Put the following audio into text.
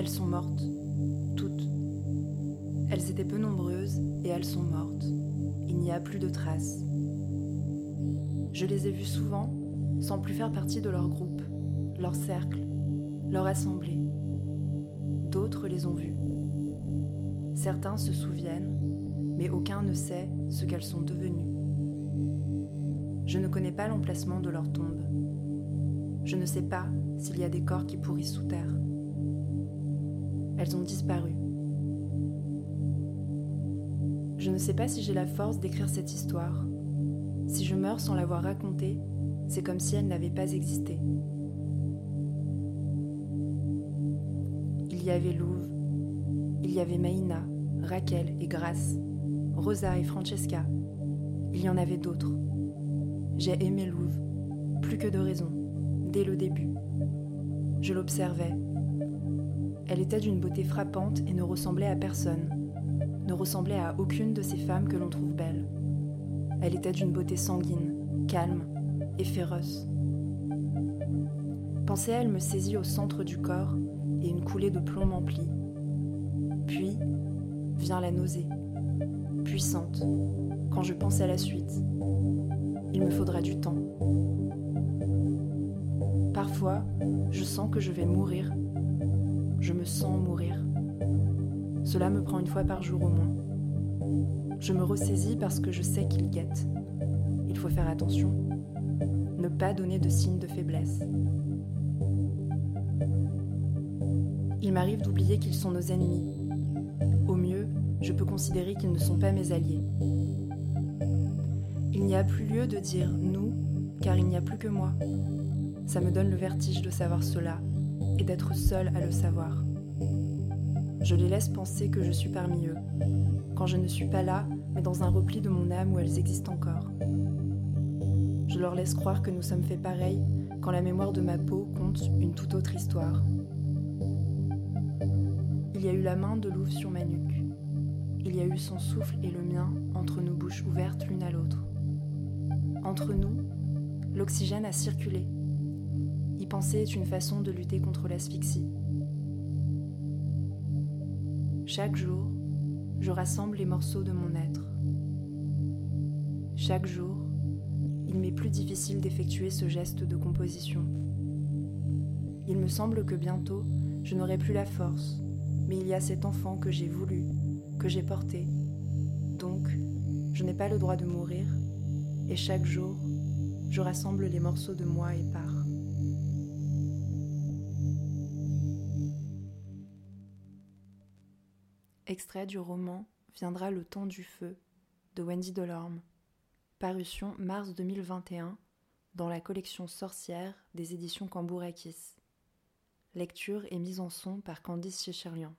Elles sont mortes, toutes. Elles étaient peu nombreuses et elles sont mortes. Il n'y a plus de traces. Je les ai vues souvent sans plus faire partie de leur groupe, leur cercle, leur assemblée. D'autres les ont vues. Certains se souviennent, mais aucun ne sait ce qu'elles sont devenues. Je ne connais pas l'emplacement de leur tombe. Je ne sais pas s'il y a des corps qui pourrissent sous terre. Elles ont disparu. Je ne sais pas si j'ai la force d'écrire cette histoire. Si je meurs sans l'avoir racontée, c'est comme si elle n'avait pas existé. Il y avait Louve, il y avait Maïna, Raquel et Grace, Rosa et Francesca. Il y en avait d'autres. J'ai aimé Louve, plus que de raison, dès le début. Je l'observais. Elle était d'une beauté frappante et ne ressemblait à personne ne ressemblait à aucune de ces femmes que l'on trouve belles. Elle était d'une beauté sanguine, calme et féroce. Penser à elle me saisit au centre du corps et une coulée de plomb m'emplit. Puis vient la nausée, puissante, quand je pense à la suite. Il me faudra du temps. Parfois, je sens que je vais mourir. Je me sens mourir. Cela me prend une fois par jour au moins. Je me ressaisis parce que je sais qu'ils guettent. Il faut faire attention. Ne pas donner de signes de faiblesse. Il m'arrive d'oublier qu'ils sont nos ennemis. Au mieux, je peux considérer qu'ils ne sont pas mes alliés. Il n'y a plus lieu de dire nous, car il n'y a plus que moi. Ça me donne le vertige de savoir cela et d'être seul à le savoir. Je les laisse penser que je suis parmi eux, quand je ne suis pas là, mais dans un repli de mon âme où elles existent encore. Je leur laisse croire que nous sommes faits pareils quand la mémoire de ma peau compte une toute autre histoire. Il y a eu la main de Louve sur ma nuque. Il y a eu son souffle et le mien entre nos bouches ouvertes l'une à l'autre. Entre nous, l'oxygène a circulé. Penser est une façon de lutter contre l'asphyxie. Chaque jour, je rassemble les morceaux de mon être. Chaque jour, il m'est plus difficile d'effectuer ce geste de composition. Il me semble que bientôt, je n'aurai plus la force, mais il y a cet enfant que j'ai voulu, que j'ai porté. Donc, je n'ai pas le droit de mourir, et chaque jour, je rassemble les morceaux de moi et pars. Extrait du roman Viendra le temps du feu de Wendy Delorme, parution mars 2021 dans la collection Sorcière des éditions Cambourakis. Lecture et mise en son par Candice Checherlian.